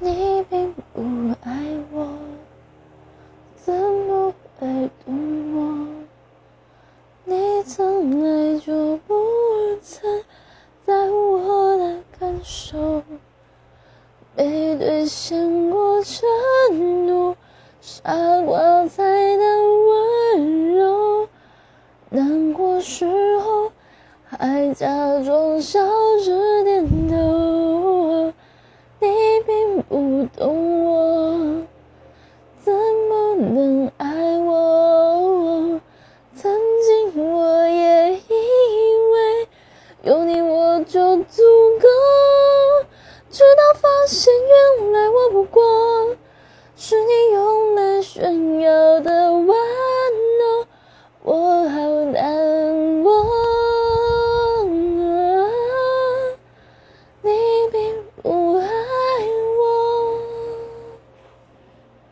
你并不爱我，怎么会懂我？你从来就不曾在乎我的感受，没兑现过承诺，傻瓜才能温柔。难过时候还假装笑着懂我，怎么能爱我？曾经我也以为有你我就足够，直到发现